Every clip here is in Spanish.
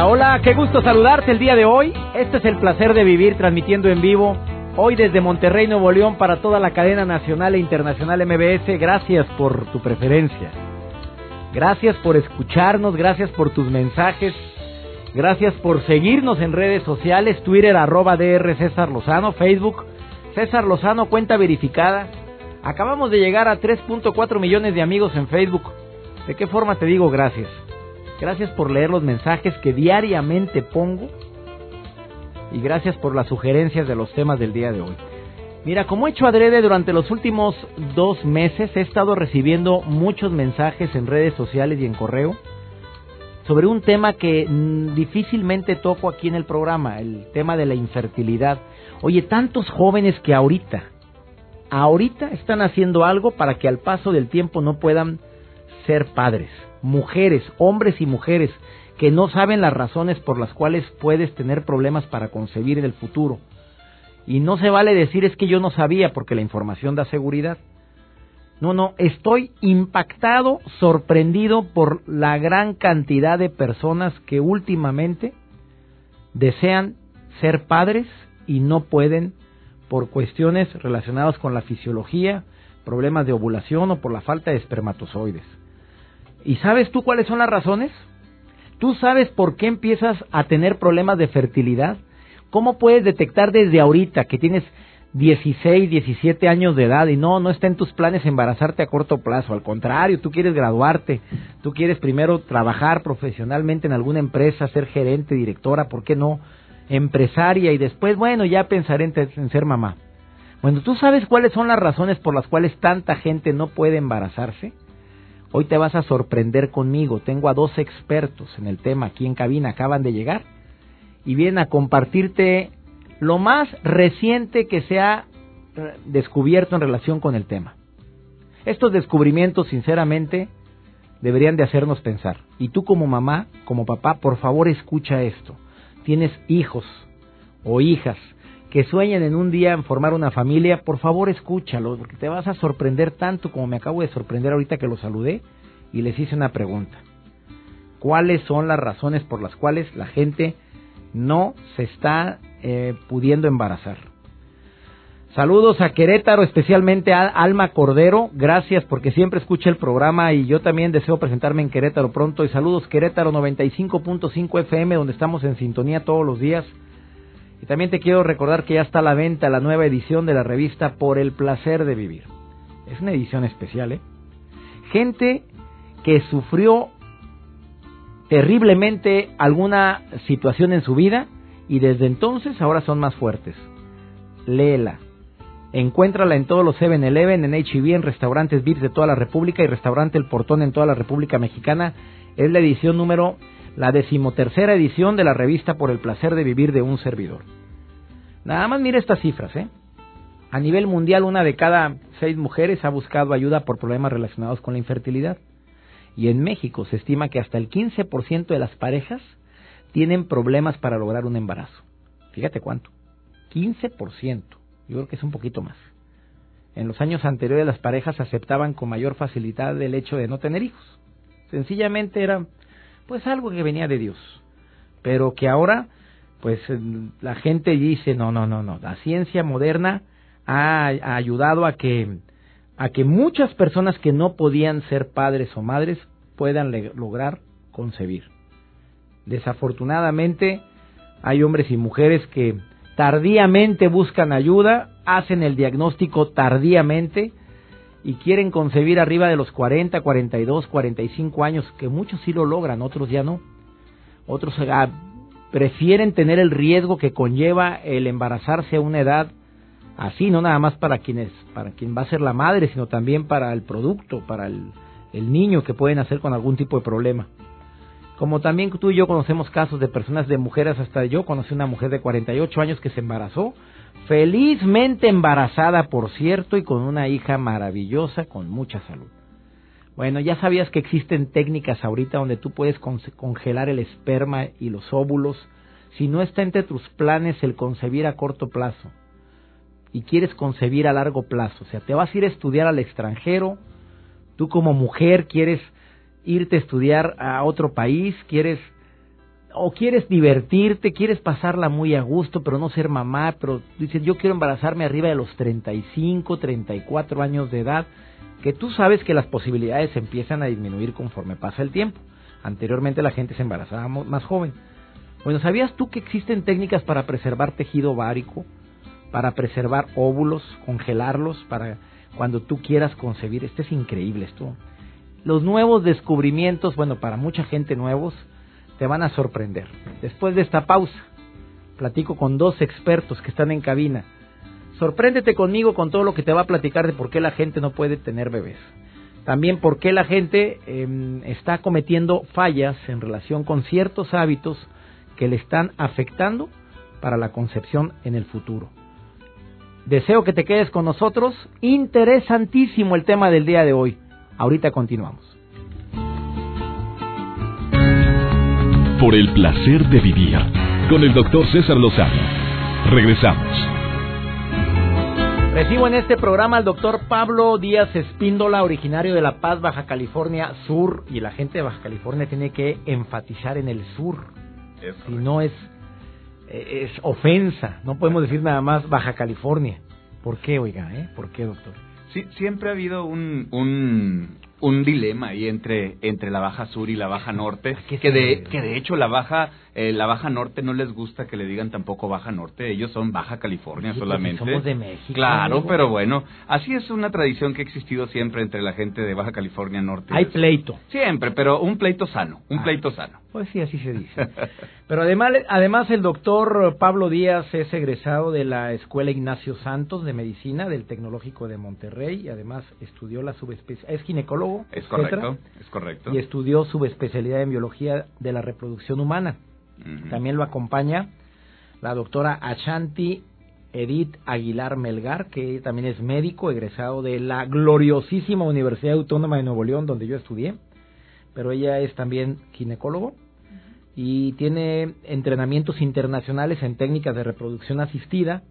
Hola, qué gusto saludarte el día de hoy. Este es el placer de vivir transmitiendo en vivo. Hoy desde Monterrey, Nuevo León, para toda la cadena nacional e internacional MBS. Gracias por tu preferencia. Gracias por escucharnos, gracias por tus mensajes. Gracias por seguirnos en redes sociales, Twitter arroba DR César Lozano, Facebook César Lozano, cuenta verificada. Acabamos de llegar a 3.4 millones de amigos en Facebook. ¿De qué forma te digo gracias? Gracias por leer los mensajes que diariamente pongo y gracias por las sugerencias de los temas del día de hoy. Mira, como he hecho adrede durante los últimos dos meses, he estado recibiendo muchos mensajes en redes sociales y en correo sobre un tema que mm, difícilmente toco aquí en el programa, el tema de la infertilidad. Oye, tantos jóvenes que ahorita, ahorita están haciendo algo para que al paso del tiempo no puedan ser padres mujeres, hombres y mujeres, que no saben las razones por las cuales puedes tener problemas para concebir en el futuro. Y no se vale decir es que yo no sabía porque la información da seguridad. No, no, estoy impactado, sorprendido por la gran cantidad de personas que últimamente desean ser padres y no pueden por cuestiones relacionadas con la fisiología, problemas de ovulación o por la falta de espermatozoides. ¿Y sabes tú cuáles son las razones? ¿Tú sabes por qué empiezas a tener problemas de fertilidad? ¿Cómo puedes detectar desde ahorita que tienes 16, 17 años de edad y no, no está en tus planes embarazarte a corto plazo? Al contrario, tú quieres graduarte, tú quieres primero trabajar profesionalmente en alguna empresa, ser gerente, directora, ¿por qué no? Empresaria y después, bueno, ya pensaré en, ser mamá. Bueno, ¿tú sabes cuáles son las razones por las cuales tanta gente no puede embarazarse? Hoy te vas a sorprender conmigo. Tengo a dos expertos en el tema aquí en cabina, acaban de llegar y vienen a compartirte lo más reciente que se ha descubierto en relación con el tema. Estos descubrimientos, sinceramente, deberían de hacernos pensar. Y tú como mamá, como papá, por favor escucha esto. Tienes hijos o hijas que sueñan en un día en formar una familia, por favor escúchalo, porque te vas a sorprender tanto como me acabo de sorprender ahorita que los saludé y les hice una pregunta. ¿Cuáles son las razones por las cuales la gente no se está eh, pudiendo embarazar? Saludos a Querétaro, especialmente a Alma Cordero. Gracias porque siempre escucha el programa y yo también deseo presentarme en Querétaro pronto. Y saludos Querétaro 95.5 FM, donde estamos en sintonía todos los días. Y también te quiero recordar que ya está a la venta la nueva edición de la revista Por el placer de vivir. Es una edición especial, ¿eh? Gente que sufrió terriblemente alguna situación en su vida y desde entonces ahora son más fuertes. Léela. Encuéntrala en todos los 7-Eleven, en HB, e en restaurantes VIPs de toda la República y restaurante El Portón en toda la República Mexicana. Es la edición número la decimotercera edición de la revista Por el placer de vivir de un servidor. Nada más mire estas cifras, ¿eh? A nivel mundial, una de cada seis mujeres ha buscado ayuda por problemas relacionados con la infertilidad. Y en México se estima que hasta el 15% de las parejas tienen problemas para lograr un embarazo. Fíjate cuánto. 15%. Yo creo que es un poquito más. En los años anteriores las parejas aceptaban con mayor facilidad el hecho de no tener hijos. Sencillamente era pues algo que venía de Dios, pero que ahora pues la gente dice, no, no, no, no, la ciencia moderna ha, ayudado a que a que muchas personas que no podían ser padres o madres puedan lograr concebir. Desafortunadamente hay hombres y mujeres que tardíamente buscan ayuda, hacen el diagnóstico tardíamente y quieren concebir arriba de los 40, 42, 45 años, que muchos sí lo logran, otros ya no. Otros ah, prefieren tener el riesgo que conlleva el embarazarse a una edad así, no nada más para quienes, para quien va a ser la madre, sino también para el producto, para el, el niño que pueden hacer con algún tipo de problema. Como también tú y yo conocemos casos de personas, de mujeres, hasta yo conocí una mujer de 48 años que se embarazó, felizmente embarazada, por cierto, y con una hija maravillosa, con mucha salud. Bueno, ya sabías que existen técnicas ahorita donde tú puedes congelar el esperma y los óvulos si no está entre tus planes el concebir a corto plazo y quieres concebir a largo plazo. O sea, te vas a ir a estudiar al extranjero, tú como mujer quieres irte a estudiar a otro país, quieres o quieres divertirte, quieres pasarla muy a gusto, pero no ser mamá, pero dices, yo quiero embarazarme arriba de los 35, 34 años de edad, que tú sabes que las posibilidades empiezan a disminuir conforme pasa el tiempo. Anteriormente la gente se embarazaba más joven. Bueno, ¿sabías tú que existen técnicas para preservar tejido ovárico, para preservar óvulos, congelarlos para cuando tú quieras concebir? Este es increíble esto. Los nuevos descubrimientos, bueno, para mucha gente nuevos, te van a sorprender. Después de esta pausa, platico con dos expertos que están en cabina. Sorpréndete conmigo con todo lo que te va a platicar de por qué la gente no puede tener bebés. También por qué la gente em, está cometiendo fallas en relación con ciertos hábitos que le están afectando para la concepción en el futuro. Deseo que te quedes con nosotros. Interesantísimo el tema del día de hoy. Ahorita continuamos. Por el placer de vivir con el doctor César Lozano. Regresamos. Recibo en este programa al doctor Pablo Díaz Espíndola, originario de La Paz, Baja California Sur. Y la gente de Baja California tiene que enfatizar en el sur. si no es, es ofensa. No podemos decir nada más Baja California. ¿Por qué, oiga? Eh? ¿Por qué, doctor? Sí, siempre ha habido un, un, un dilema ahí entre, entre la Baja Sur y la Baja Norte, que de, que de hecho la Baja eh, la Baja Norte no les gusta que le digan tampoco Baja Norte, ellos son Baja California solamente. Somos de México. Claro, pero bueno, así es una tradición que ha existido siempre entre la gente de Baja California Norte. Hay pleito. Siempre, pero un pleito sano, un ah. pleito sano. Pues sí, así se dice. pero además, además el doctor Pablo Díaz es egresado de la Escuela Ignacio Santos de Medicina del Tecnológico de Monterrey y además estudió la subespecialidad, es ginecólogo. Es correcto, es correcto. Y estudió subespecialidad en biología de la reproducción humana. También lo acompaña la doctora Ashanti Edith Aguilar Melgar, que también es médico, egresado de la gloriosísima Universidad Autónoma de Nuevo León, donde yo estudié, pero ella es también ginecólogo y tiene entrenamientos internacionales en técnicas de reproducción asistida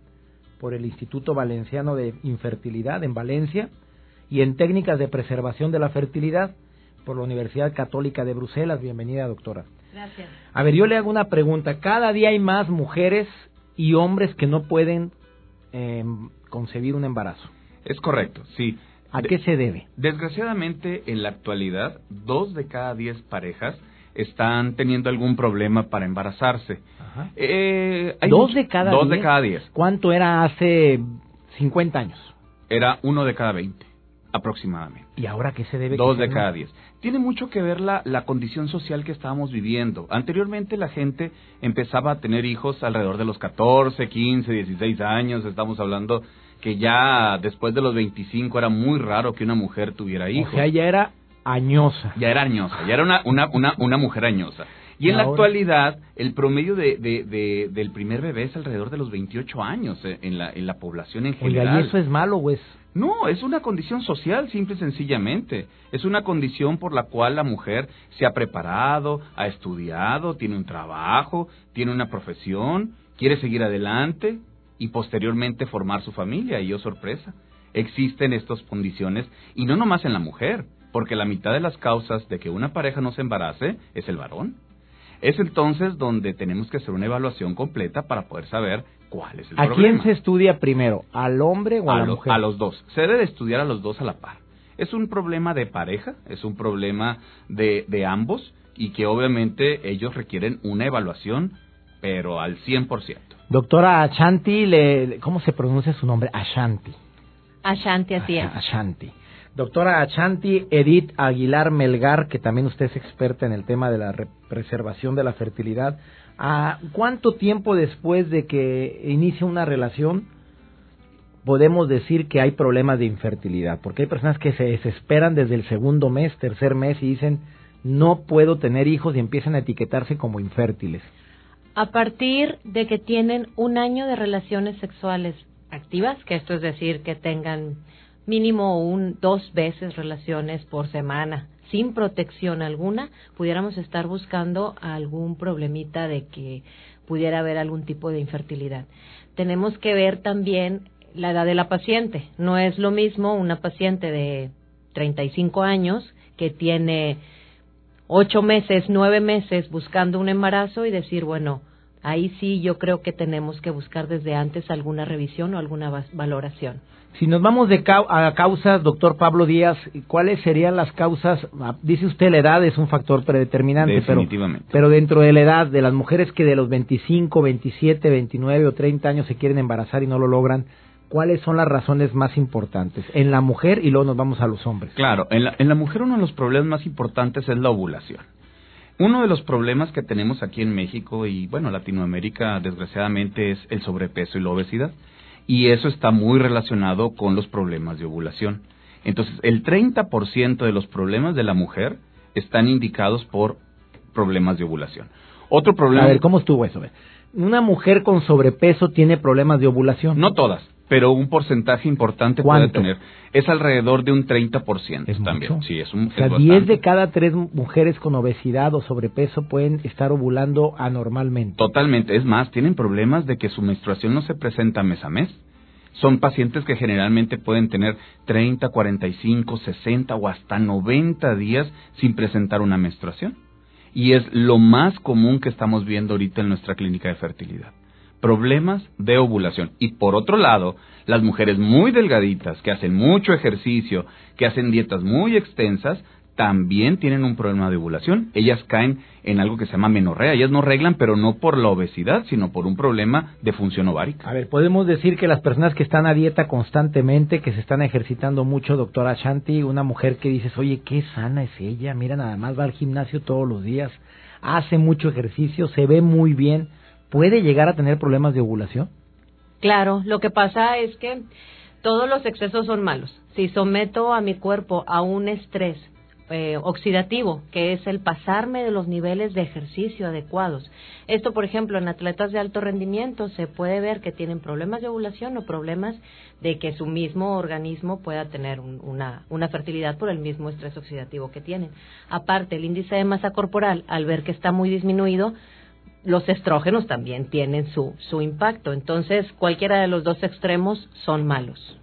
por el Instituto Valenciano de Infertilidad en Valencia y en técnicas de preservación de la fertilidad por la Universidad Católica de Bruselas. Bienvenida, doctora. Gracias. A ver, yo le hago una pregunta. Cada día hay más mujeres y hombres que no pueden eh, concebir un embarazo. Es correcto, sí. ¿A qué se debe? Desgraciadamente, en la actualidad, dos de cada diez parejas están teniendo algún problema para embarazarse. Eh, ¿Dos de cada Dos de cada diez. ¿Cuánto era hace 50 años? Era uno de cada veinte aproximadamente. ¿Y ahora qué se debe? Dos de cada diez. Tiene mucho que ver la, la condición social que estábamos viviendo. Anteriormente la gente empezaba a tener hijos alrededor de los 14, 15, 16 años. Estamos hablando que ya después de los 25 era muy raro que una mujer tuviera hijos. O sea, ya era añosa. Ya era añosa, ya era una, una, una, una mujer añosa. Y, en la actualidad, el promedio de, de, del primer bebé es alrededor de los 28 años eh, en la, en la población en general. Oiga, ¿y eso es malo o es no, es una condición social, simple y sencillamente. Es una condición por la cual la mujer se ha preparado, ha estudiado, tiene un trabajo, tiene una profesión, quiere seguir adelante y posteriormente formar su familia. Y yo oh, sorpresa, existen estas condiciones y no nomás en la mujer, porque la mitad de las causas de que una pareja no se embarace es el varón. Es entonces donde tenemos que hacer una evaluación completa para poder saber cuál es el problema. ¿A quién se estudia primero? ¿Al hombre o a, la mujer? A los dos. Se debe estudiar a los dos a la par. Es un problema de pareja, es un problema de, de ambos y que obviamente ellos requieren una evaluación, pero al 100%. Doctora Ashanti, le, ¿cómo se pronuncia su nombre? Ashanti. Ashanti, así es. Ashanti. Doctora Achanti Edith Aguilar Melgar, que también usted es experta en el tema de la preservación de la fertilidad. ¿A cuánto tiempo después de que inicia una relación podemos decir que hay problemas de infertilidad? Porque hay personas que se desesperan desde el segundo mes, tercer mes y dicen, no puedo tener hijos y empiezan a etiquetarse como infértiles? A partir de que tienen un año de relaciones sexuales activas, que esto es decir, que tengan mínimo un, dos veces relaciones por semana, sin protección alguna, pudiéramos estar buscando algún problemita de que pudiera haber algún tipo de infertilidad. Tenemos que ver también la edad de la paciente. No es lo mismo una paciente de 35 años que tiene ocho meses, nueve meses buscando un embarazo y decir, bueno, ahí sí yo creo que tenemos que buscar desde antes alguna revisión o alguna valoración. Si nos vamos de a causas, doctor Pablo Díaz, ¿cuáles serían las causas? Ah, dice usted la edad es un factor predeterminante, pero, pero dentro de la edad de las mujeres que de los 25, 27, 29 o 30 años se quieren embarazar y no lo logran, ¿cuáles son las razones más importantes? En la mujer y luego nos vamos a los hombres. Claro, en la, en la mujer uno de los problemas más importantes es la ovulación. Uno de los problemas que tenemos aquí en México y bueno, Latinoamérica desgraciadamente es el sobrepeso y la obesidad y eso está muy relacionado con los problemas de ovulación. Entonces, el 30% de los problemas de la mujer están indicados por problemas de ovulación. Otro problema. A ver, ¿cómo estuvo eso? Una mujer con sobrepeso tiene problemas de ovulación. No todas pero un porcentaje importante puede tener. Es alrededor de un 30% ¿Es también. Sí, es un, o sea, 10 de cada 3 mujeres con obesidad o sobrepeso pueden estar ovulando anormalmente. Totalmente. Es más, tienen problemas de que su menstruación no se presenta mes a mes. Son pacientes que generalmente pueden tener 30, 45, 60 o hasta 90 días sin presentar una menstruación. Y es lo más común que estamos viendo ahorita en nuestra clínica de fertilidad problemas de ovulación. Y por otro lado, las mujeres muy delgaditas, que hacen mucho ejercicio, que hacen dietas muy extensas, también tienen un problema de ovulación. Ellas caen en algo que se llama menorrea. Ellas no reglan, pero no por la obesidad, sino por un problema de función ovárica. A ver, podemos decir que las personas que están a dieta constantemente, que se están ejercitando mucho, doctora Shanti, una mujer que dices, oye, qué sana es ella, mira, nada más va al gimnasio todos los días, hace mucho ejercicio, se ve muy bien, puede llegar a tener problemas de ovulación? Claro, lo que pasa es que todos los excesos son malos. Si someto a mi cuerpo a un estrés eh, oxidativo, que es el pasarme de los niveles de ejercicio adecuados. Esto, por ejemplo, en atletas de alto rendimiento se puede ver que tienen problemas de ovulación o problemas de que su mismo organismo pueda tener una, una fertilidad por el mismo estrés oxidativo que tienen. Aparte, el índice de masa corporal, al ver que está muy disminuido, los estrógenos también tienen su, su impacto. Entonces, cualquiera de los dos extremos son malos.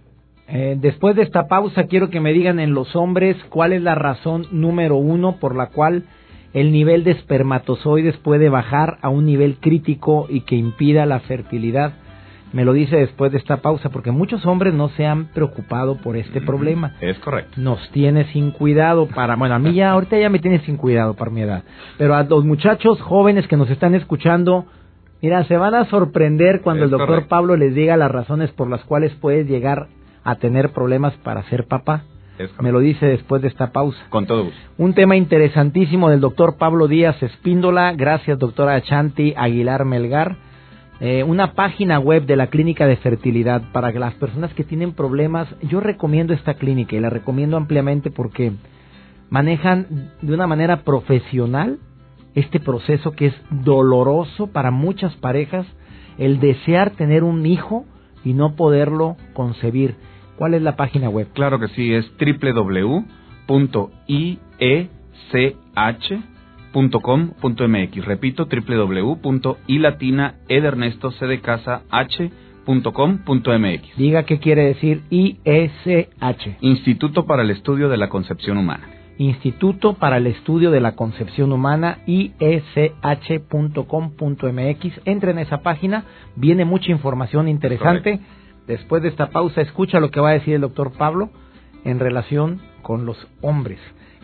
Eh, después de esta pausa, quiero que me digan en los hombres cuál es la razón número uno por la cual el nivel de espermatozoides puede bajar a un nivel crítico y que impida la fertilidad me lo dice después de esta pausa, porque muchos hombres no se han preocupado por este problema. Es correcto. Nos tiene sin cuidado para, bueno, a mí ya, ahorita ya me tiene sin cuidado para mi edad, pero a los muchachos jóvenes que nos están escuchando, mira, se van a sorprender cuando el doctor Pablo les diga las razones por las cuales puedes llegar a tener problemas para ser papá. Me lo dice después de esta pausa. Con todo gusto. Un tema interesantísimo del doctor Pablo Díaz Espíndola. Gracias, doctora Chanti Aguilar Melgar. Eh, una página web de la clínica de fertilidad para que las personas que tienen problemas. Yo recomiendo esta clínica y la recomiendo ampliamente porque manejan de una manera profesional este proceso que es doloroso para muchas parejas, el desear tener un hijo y no poderlo concebir. ¿Cuál es la página web? Claro que sí, es www.iech .com.mx. Repito, www.ilatina h.com.mx. Diga qué quiere decir ISH. Instituto para el Estudio de la Concepción Humana. Instituto para el Estudio de la Concepción Humana, ish.com.mx. Entre en esa página, viene mucha información interesante. Después de esta pausa, escucha lo que va a decir el doctor Pablo en relación con los hombres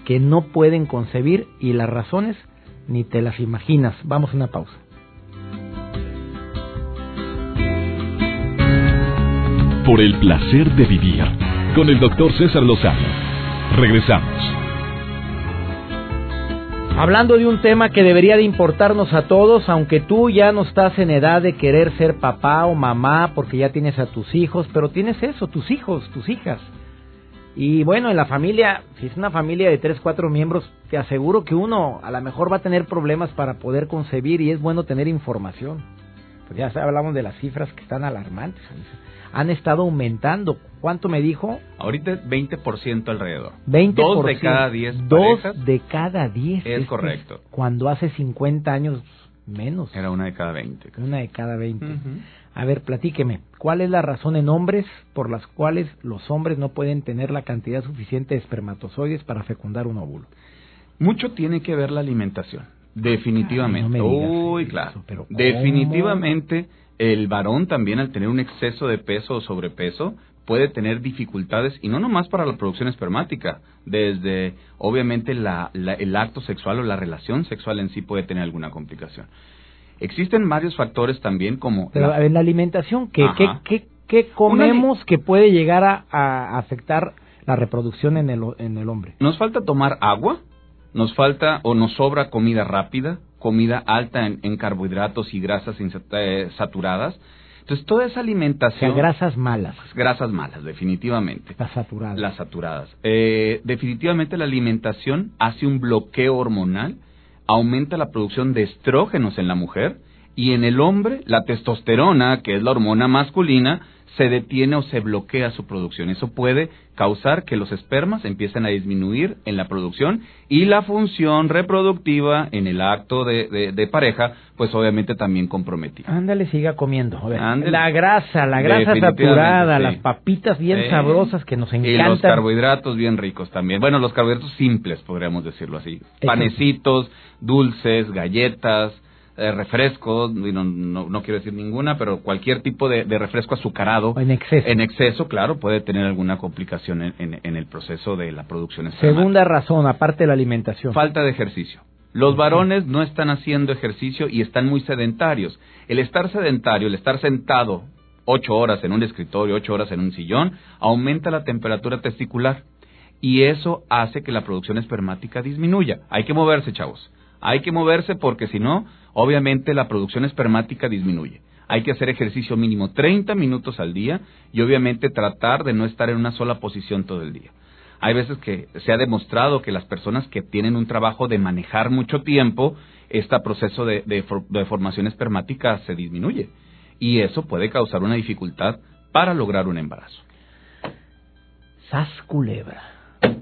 que no pueden concebir y las razones ni te las imaginas. Vamos a una pausa. Por el placer de vivir con el doctor César Lozano. Regresamos. Hablando de un tema que debería de importarnos a todos, aunque tú ya no estás en edad de querer ser papá o mamá porque ya tienes a tus hijos, pero tienes eso, tus hijos, tus hijas Y bueno, en la familia, si es una familia de tres, cuatro miembros, te aseguro que uno a lo mejor va a tener problemas para poder concebir y es bueno tener información. Pues ya hablamos de las cifras que están alarmantes. Han estado aumentando. ¿Cuánto me dijo? Ahorita es 20% alrededor. 20%. Dos de cada 10 Dos de cada 10. Es correcto. Cuando hace 50 años menos. Era una de cada 20. Una de cada 20. Ujú. A ver, platíqueme, ¿cuál es la razón en hombres por las cuales los hombres no pueden tener la cantidad suficiente de espermatozoides para fecundar un óvulo? Mucho tiene que ver la alimentación. Definitivamente. Ay, no me digas Uy, eso, claro. Definitivamente, el varón también al tener un exceso de peso o sobrepeso puede tener dificultades y no nomás para la producción espermática, desde obviamente la- la- el acto sexual o la relación sexual en sí puede tener alguna complicación. Existen varios factores también como Pero la- a ver, la alimentación, ¿qué, Ajá. qué, qué, qué comemos que puede llegar a, a afectar la reproducción en el, en el hombre? Nos falta tomar agua, nos falta o nos sobra comida rápida, comida alta en, en carbohidratos y grasas eh, saturadas. Entonces, toda esa O sea, alimentación... grasas malas, grasas malas, definitivamente. las saturadas. Las saturadas. Eh, definitivamente la alimentación hace un bloqueo hormonal, aumenta la producción de estrógenos en la mujer y en el hombre la testosterona, que es la hormona masculina, se detiene o se bloquea su producción. Eso puede causar que los espermas empiecen a disminuir en la producción y la función reproductiva en el acto de, de- de pareja, pues obviamente también comprometida. Ándale, siga comiendo. A ver, Ándale. la grasa, la grasa saturada, sí. las papitas bien Eh, sabrosas que nos Y los encantan. carbohidratos bien ricos también. Bueno, los carbohidratos simples, podríamos decirlo así. Panecitos, dulces, galletas, eh, refrescos, y no, no, no quiero decir ninguna, pero cualquier tipo de, de refresco azucarado. En exceso. En exceso, claro, puede tener alguna complicación en, en- en el proceso de la producción espermática. Segunda razón, aparte de la alimentación. Falta de ejercicio. Los varones no están haciendo ejercicio y están muy sedentarios. El estar sedentario, el estar sentado ocho horas en un escritorio, ocho horas en un sillón, aumenta la temperatura testicular y eso hace que la producción espermática disminuya. Hay que moverse, chavos. Hay que moverse porque si no, obviamente la producción espermática disminuye. Hay que hacer ejercicio mínimo 30 minutos al día y obviamente tratar de no estar en una sola posición todo el día. Hay veces que se ha demostrado que las personas que tienen un trabajo de manejar mucho tiempo, este proceso de, de for- de formación espermática se disminuye. Y eso puede causar una dificultad para lograr un embarazo. Sas culebra.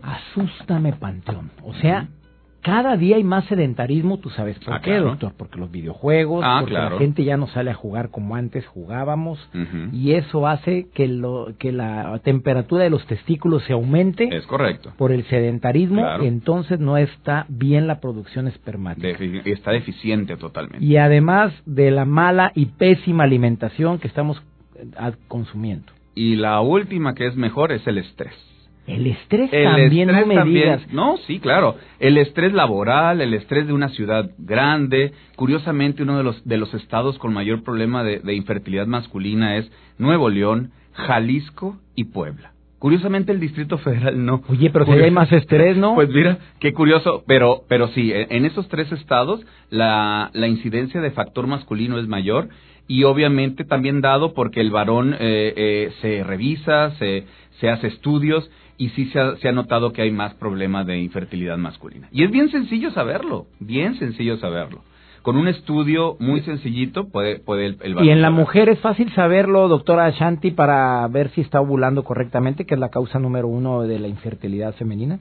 Asústame, Panteón. O sea, cada día hay más sedentarismo, tú sabes por Ah, qué, claro. doctor, porque los videojuegos, Ah, porque claro. la gente ya no sale a jugar como antes jugábamos, y eso hace que, lo, que la temperatura de los testículos se aumente Es correcto. por el sedentarismo, Claro. entonces no está bien la producción espermática. Está deficiente totalmente. Y además de la mala y pésima alimentación que estamos eh, consumiendo. Y la última que es mejor es el estrés. El estrés El también, estrés no me también- digas. No, sí, claro. El estrés laboral, el estrés de una ciudad grande. Curiosamente, uno de los, de los estados con mayor problema de, de infertilidad masculina es Nuevo León, Jalisco y Puebla. Curiosamente, el Distrito Federal no. Oye, pero si hay más estrés, ¿no? Pues mira, qué curioso, pero, pero sí, en en esos tres estados la, la incidencia de factor masculino es mayor y obviamente también dado porque el varón eh, eh, se revisa, se, se hace estudios y sí se ha, se ha notado que hay más problemas de infertilidad masculina. Y es bien sencillo saberlo, bien sencillo saberlo. Con un estudio muy sencillito puede, puede el, el Y en la mujer es fácil saberlo, doctora Shanti, para ver si está ovulando correctamente, que es la causa número uno de la infertilidad femenina.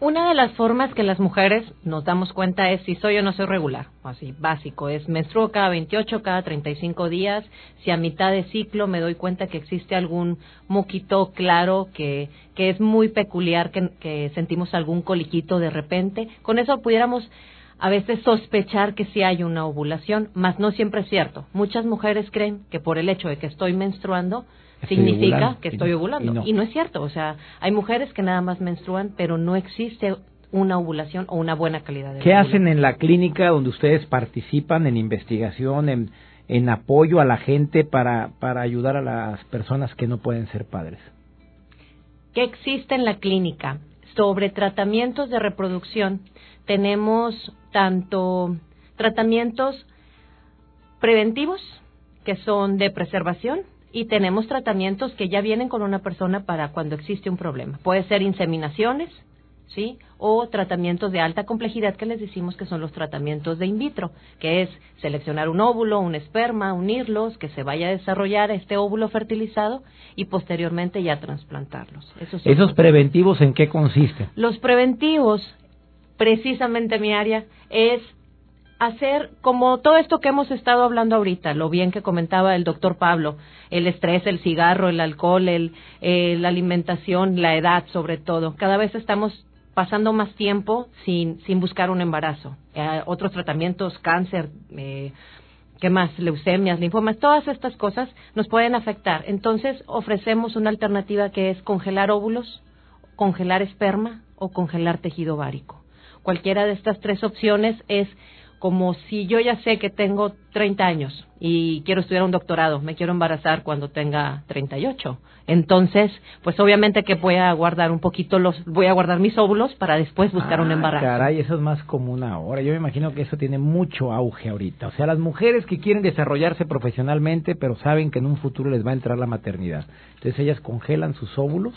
Una de las formas que las mujeres nos damos cuenta es si soy o no soy regular, así básico, es menstruo cada 28, cada 35 días, si a mitad de ciclo me doy cuenta que existe algún moquito claro que, que es muy peculiar, que, sentimos algún coliquito de repente, con eso pudiéramos a veces sospechar que sí hay una ovulación, mas no siempre es cierto. Muchas mujeres creen que por el hecho de que estoy menstruando, Estoy significa ovulando, que estoy ovulando. y no. Y no es cierto. O sea, hay mujeres que nada más menstruan, pero no existe una ovulación o una buena calidad de ¿Qué hacen en la clínica donde ustedes participan en investigación, en, en apoyo a la gente para, para ayudar a las personas que no pueden ser padres? ¿Qué existe en la clínica? Sobre tratamientos de reproducción, tenemos tanto tratamientos preventivos, que son de preservación, y tenemos tratamientos que ya vienen con una persona para cuando existe un problema. Puede ser inseminaciones, ¿sí? O tratamientos de alta complejidad que les decimos que son los tratamientos de in vitro, que es seleccionar un óvulo, un esperma, unirlos, que se vaya a desarrollar este óvulo fertilizado y posteriormente ya trasplantarlos. ¿Esos preventivos en qué consisten? Los preventivos, precisamente mi área, es hacer como todo esto que hemos estado hablando ahorita, lo bien que comentaba el doctor Pablo, el estrés, el cigarro, el alcohol, el, eh, la alimentación, la edad sobre todo. Cada vez estamos pasando más tiempo sin, sin buscar un embarazo. Eh, otros tratamientos, cáncer, eh, ¿qué más? Leucemias, linfomas, todas estas cosas nos pueden afectar. Entonces ofrecemos una alternativa que es congelar óvulos, congelar esperma o congelar tejido ovárico. Cualquiera de estas tres opciones es como si yo ya sé que tengo 30 años y quiero estudiar un doctorado, me quiero embarazar cuando tenga 38. Entonces, pues obviamente que voy a guardar un poquito los, voy a guardar mis óvulos para después buscar un ah, embarazo. Caray, eso es más común ahora. Yo me imagino que eso tiene mucho auge ahorita. O sea, las mujeres que quieren desarrollarse profesionalmente, pero saben que en un futuro les va a entrar la maternidad. Entonces ellas congelan sus óvulos,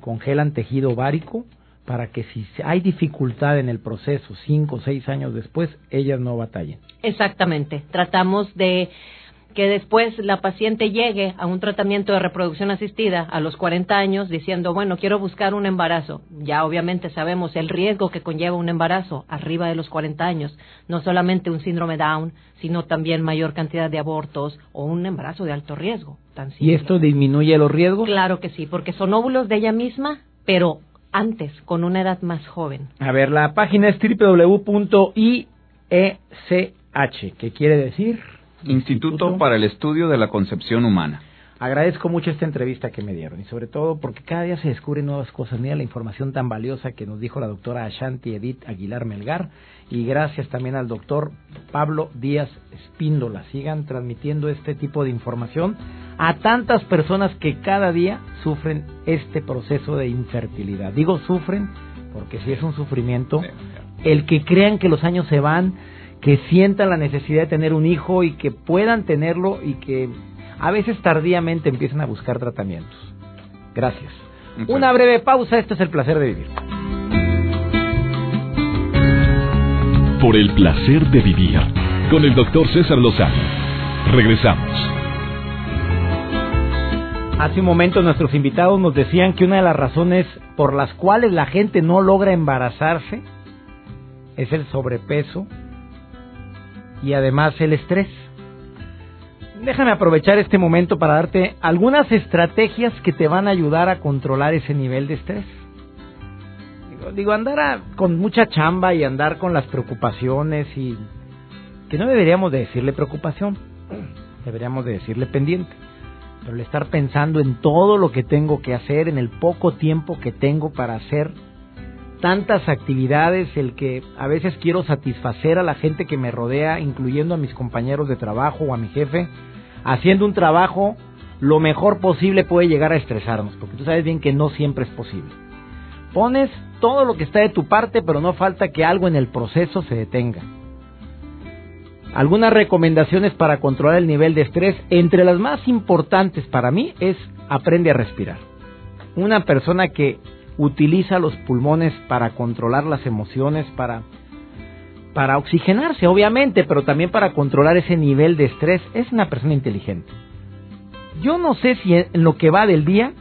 congelan tejido ovárico para que si hay dificultad en el proceso cinco o seis años después, ellas no batallen. Exactamente. Tratamos de que después la paciente llegue a un tratamiento de reproducción asistida a los 40 años diciendo, bueno, quiero buscar un embarazo. Ya obviamente sabemos el riesgo que conlleva un embarazo arriba de los 40 años, no solamente un síndrome Down, sino también mayor cantidad de abortos o un embarazo de alto riesgo. ¿Y esto disminuye los riesgos? Claro que sí, porque son óvulos de ella misma, pero antes, con una edad más joven. A ver, la página es www.iech, ¿qué quiere decir? Instituto para el Estudio de la Concepción Humana. Agradezco mucho esta entrevista que me dieron y sobre todo porque cada día se descubren nuevas cosas. Mira la información tan valiosa que nos dijo la doctora Ashanti Edith Aguilar Melgar y gracias también al doctor Pablo Díaz Espíndola. Sigan transmitiendo este tipo de información a tantas personas que cada día sufren este proceso de infertilidad. Digo sufren porque si es un sufrimiento, el que crean que los años se van, que sientan la necesidad de tener un hijo y que puedan tenerlo y que a veces tardíamente empiezan a buscar tratamientos. Gracias. Una breve pausa, esto es el placer de vivir. Por el placer de vivir con el doctor César Lozano. Regresamos. Hace un momento nuestros invitados nos decían que una de las razones por las cuales la gente no logra embarazarse es el sobrepeso y además el estrés. Déjame aprovechar este momento para darte algunas estrategias que te van a ayudar a controlar ese nivel de estrés. Digo, andar con mucha chamba y andar con las preocupaciones y que no deberíamos de decirle preocupación, deberíamos de decirle pendiente. Pero el estar pensando en todo lo que tengo que hacer, en el poco tiempo que tengo para hacer tantas actividades, el que a veces quiero satisfacer a la gente que me rodea, incluyendo a mis compañeros de trabajo o a mi jefe, haciendo un trabajo lo mejor posible puede llegar a estresarnos, porque tú sabes bien que no siempre es posible. Pones todo lo que está de tu parte, pero no falta que algo en el proceso se detenga. Algunas recomendaciones para controlar el nivel de estrés, entre las más importantes para mí es aprende a respirar. Una persona que utiliza los pulmones para controlar las emociones, para, para oxigenarse, obviamente, pero también para controlar ese nivel de estrés, es una persona inteligente. Yo no sé si en lo que va del día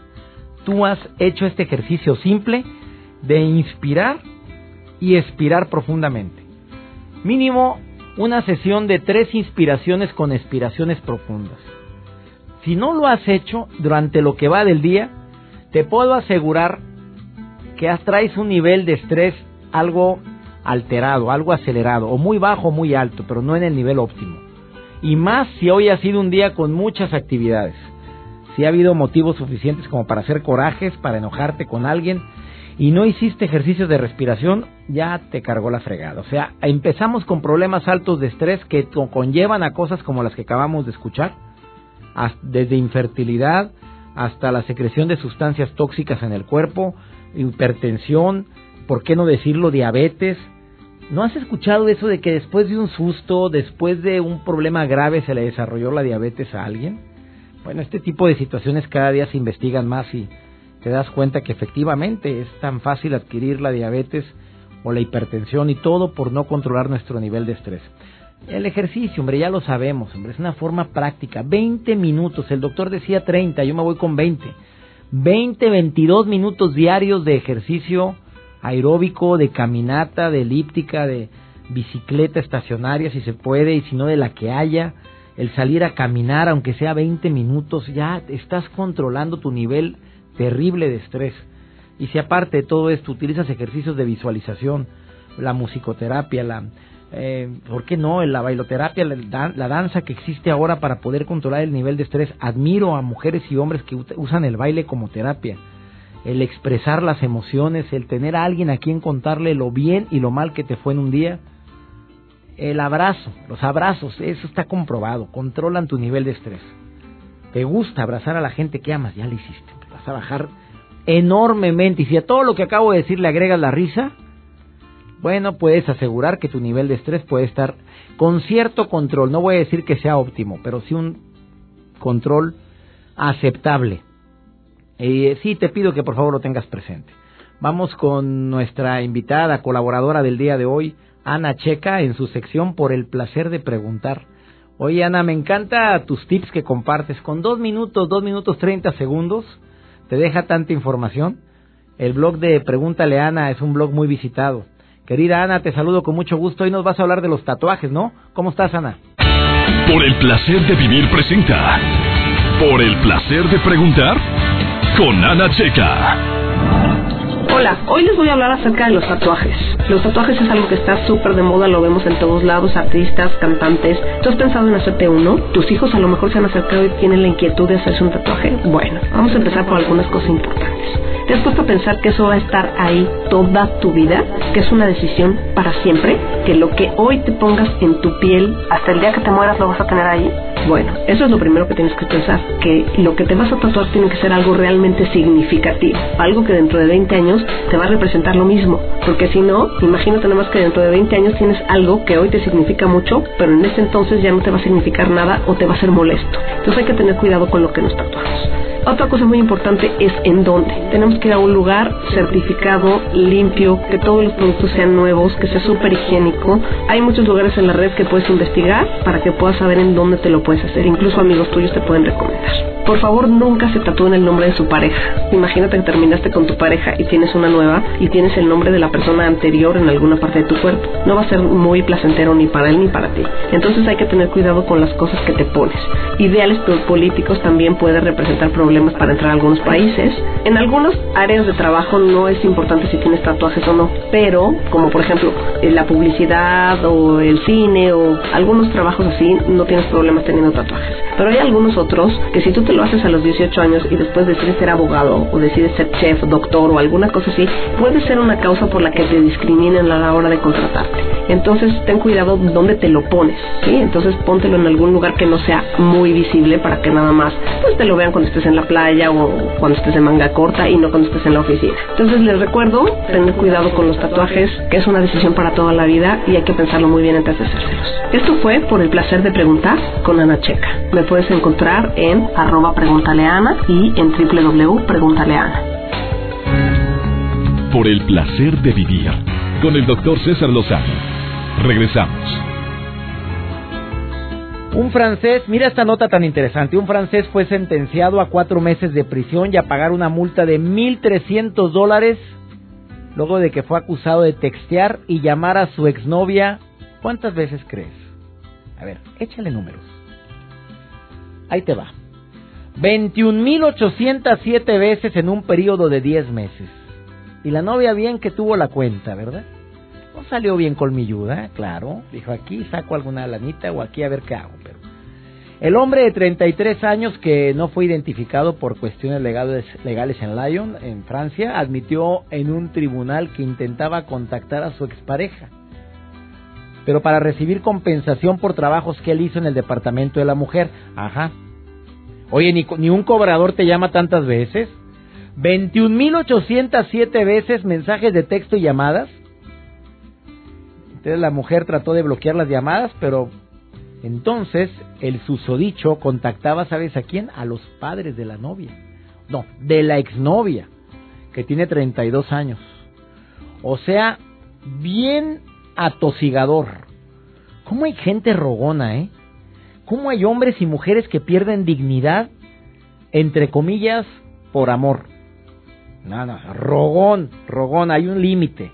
tú has hecho este ejercicio simple de inspirar y expirar profundamente. Mínimo una sesión de tres inspiraciones con expiraciones profundas. Si no lo has hecho durante lo que va del día, te puedo asegurar que traes un nivel de estrés algo alterado, algo acelerado, o muy bajo o muy alto, pero no en el nivel óptimo. Y más si hoy ha sido un día con muchas actividades. Si ha habido motivos suficientes como para hacer corajes, para enojarte con alguien, y no hiciste ejercicios de respiración, ya te cargó la fregada. O sea, empezamos con problemas altos de estrés que conllevan a cosas como las que acabamos de escuchar, desde infertilidad hasta la secreción de sustancias tóxicas en el cuerpo, hipertensión, ¿por qué no decirlo diabetes? ¿No has escuchado eso de que después de un susto, después de un problema grave se le desarrolló la diabetes a alguien? Bueno, este tipo de situaciones cada día se investigan más y te das cuenta que efectivamente es tan fácil adquirir la diabetes o la hipertensión y todo por no controlar nuestro nivel de estrés. El ejercicio, hombre, ya lo sabemos, hombre, es una forma práctica. 20 minutos, el doctor decía 30, yo me voy con 20. 20, 22 minutos diarios de ejercicio aeróbico, de caminata, de elíptica, de bicicleta estacionaria si se puede y si no de la que haya. El salir a caminar, aunque sea 20 minutos, ya estás controlando tu nivel terrible de estrés. Y si aparte de todo esto utilizas ejercicios de visualización, la musicoterapia, la, eh, ¿por qué no? La bailoterapia, la, la, danza que existe ahora para poder controlar el nivel de estrés. Admiro a mujeres y hombres que usan el baile como terapia. El expresar las emociones, el tener a alguien a quien contarle lo bien y lo mal que te fue en un día. El abrazo, los abrazos, eso está comprobado, controlan tu nivel de estrés. Te gusta abrazar a la gente que amas, ya lo hiciste, vas a bajar enormemente. Y si a todo lo que acabo de decir le agregas la risa, bueno, puedes asegurar que tu nivel de estrés puede estar con cierto control. No voy a decir que sea óptimo, pero sí un control aceptable. Y sí, te pido que por favor lo tengas presente. Vamos con nuestra invitada, colaboradora del día de hoy, Ana Checa, en su sección Por el placer de preguntar. Oye, Ana, me encanta tus tips que compartes. Con dos minutos, dos minutos treinta segundos, te deja tanta información. El blog de Pregúntale Ana es un blog muy visitado. Querida Ana, te saludo con mucho gusto. Hoy nos vas a hablar de los tatuajes, ¿no? ¿Cómo estás, Ana? Por el placer de vivir presenta. Por el placer de preguntar con Ana Checa. Hola, hoy les voy a hablar acerca de los tatuajes. Los tatuajes es algo que está súper de moda, lo vemos en todos lados, artistas, cantantes. ¿Tú has pensado en hacerte uno? ¿Tus hijos a lo mejor se han acercado y tienen la inquietud de hacerse un tatuaje? Bueno, vamos a empezar por algunas cosas importantes. ¿Te has puesto a pensar que eso va a estar ahí toda tu vida? ¿Que es una decisión para siempre? ¿Que lo que hoy te pongas en tu piel, hasta el día que te mueras lo vas a tener ahí? Bueno, eso es lo primero que tienes que pensar, que lo que te vas a tatuar tiene que ser algo realmente significativo, algo que dentro de 20 años te va a representar lo mismo, porque si no, imagínate nada que dentro de 20 años tienes algo que hoy te significa mucho, pero en ese entonces ya no te va a significar nada o te va a ser molesto. Entonces hay que tener cuidado con lo que nos tatuamos. Otra cosa muy importante es en dónde. Tenemos que ir a un lugar certificado, limpio, que todos los productos sean nuevos, que sea súper higiénico. Hay muchos lugares en la red que puedes investigar para que puedas saber en dónde te lo puedes hacer. Incluso amigos tuyos te pueden recomendar. Por favor, nunca se tatúen el nombre de su pareja. Imagínate que terminaste con tu pareja y tienes una nueva y tienes el nombre de la persona anterior en alguna parte de tu cuerpo. No va a ser muy placentero ni para él ni para ti. Entonces hay que tener cuidado con las cosas que te pones. Ideales políticos también pueden representar problemas para entrar a algunos países. En algunas áreas de trabajo no es importante si tienes tatuajes o no, pero como por ejemplo eh, la publicidad o el cine o algunos trabajos así no tienes problemas teniendo tatuajes. Pero hay algunos otros que si tú te lo haces a los 18 años y después decides ser abogado o decides ser chef, doctor o alguna cosa así, puede ser una causa por la que te discriminen a la hora de contratarte. Entonces ten cuidado dónde te lo pones, ¿sí? Entonces póntelo en algún lugar que no sea muy visible para que nada más pues te lo vean cuando estés en la playa o cuando estés en manga corta y no cuando estés en la oficina. Entonces les recuerdo tener cuidado con los tatuajes, que es una decisión para toda la vida y hay que pensarlo muy bien antes de hacérselos. Esto fue por el placer de preguntar con Ana Checa. Me puedes encontrar en arroba Pregúntale Ana y en www.preguntaleana. Por el placer de vivir con el doctor César Lozano. Regresamos. Un francés, mira esta nota tan interesante, un francés fue sentenciado a cuatro meses de prisión y a pagar una multa de 1.300 dólares luego de que fue acusado de textear y llamar a su exnovia. ¿Cuántas veces crees? A ver, échale números. Ahí te va. 21.807 veces en un periodo de 10 meses. Y la novia bien que tuvo la cuenta, ¿verdad? No salió bien colmilluda, claro. Dijo, aquí saco alguna lanita o aquí a ver qué hago. Pero el hombre de 33 años que no fue identificado por cuestiones legales, legales en Lyon, en Francia, admitió en un tribunal que intentaba contactar a su expareja. Pero para recibir compensación por trabajos que él hizo en el departamento de la mujer. Ajá, Oye, ni, un cobrador te llama tantas veces. 21.807 veces mensajes de texto y llamadas. Entonces la mujer trató de bloquear las llamadas, pero Entonces, el susodicho contactaba, ¿sabes a quién? A los padres de la novia. No, de la exnovia, que tiene 32 años. O sea, bien atosigador. ¿Cómo hay gente rogona, eh? ¿Cómo hay hombres y mujeres que pierden dignidad, entre comillas, por amor? Nada, rogón, rogón, hay un límite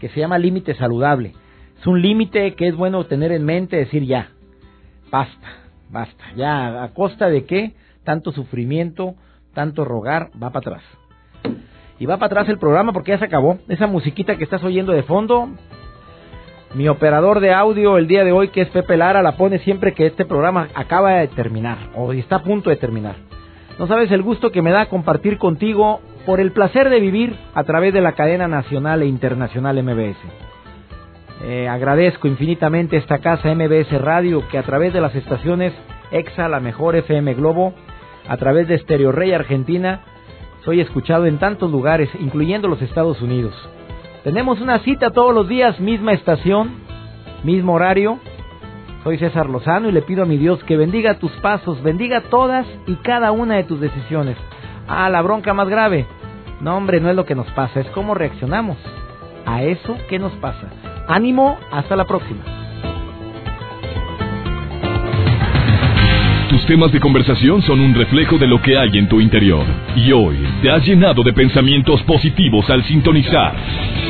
que se llama límite saludable. Es un límite que es bueno tener en mente, decir ya, basta, basta, ya, a costa de qué, tanto sufrimiento, tanto rogar, va para atrás. Y va para atrás el programa porque ya se acabó. Esa musiquita que estás oyendo de fondo, mi operador de audio el día de hoy, que es Pepe Lara, la pone siempre que este programa acaba de terminar o está a punto de terminar. No sabes el gusto que me da compartir contigo por el placer de vivir a través de la cadena nacional e internacional MBS. Eh, agradezco infinitamente esta casa MBS Radio que a través de las estaciones EXA, la mejor FM Globo, a través de Stereo Rey Argentina, soy escuchado en tantos lugares, incluyendo los Estados Unidos. Tenemos una cita todos los días, misma estación, mismo horario. Soy César Lozano y le pido a mi Dios que bendiga tus pasos, bendiga todas y cada una de tus decisiones. Ah, la bronca más grave. No, hombre, no es lo que nos pasa, es cómo reaccionamos a eso que nos pasa. Ánimo, hasta la próxima. Tus temas de conversación son un reflejo de lo que hay en tu interior. Y hoy te has llenado de pensamientos positivos al sintonizar.